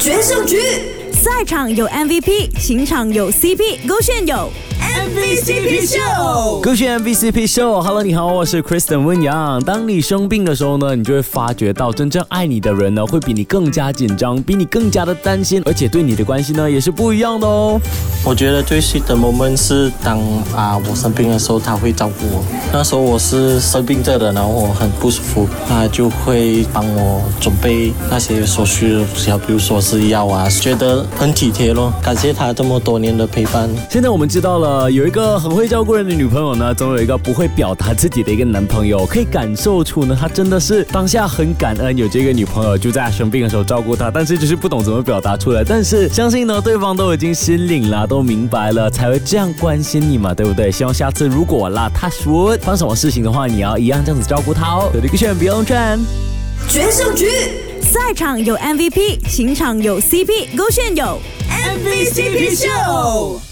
决胜局，赛场有 MVP，情场有 CP，勾选有。MVCp Show，勾选 MVCp Show，Hello，你好，我是 Kristen 温阳。当你生病的时候呢，你就会发觉到真正爱你的人呢，会比你更加紧张，比你更加的担心，而且对你的关心呢，也是不一样的哦。我觉得最 sweet 的 moment 是当啊我生病的时候，他会照顾我。那时候我是生病着的，然后我很不舒服，他就会帮我准备那些所需的，小比如说是药啊，觉得很体贴咯。感谢他这么多年的陪伴。现在我们知道了。有一个很会照顾人的女朋友呢，总有一个不会表达自己的一个男朋友，可以感受出呢，他真的是当下很感恩有这个女朋友，就在他生病的时候照顾他，但是就是不懂怎么表达出来。但是相信呢，对方都已经心领了，都明白了，才会这样关心你嘛，对不对？希望下次如果啦，他说发生什么事情的话，你要一样这样子照顾他哦。有一个选不用转，决胜局，赛场有 MVP，情场有 CP，勾选有 MVCp Show。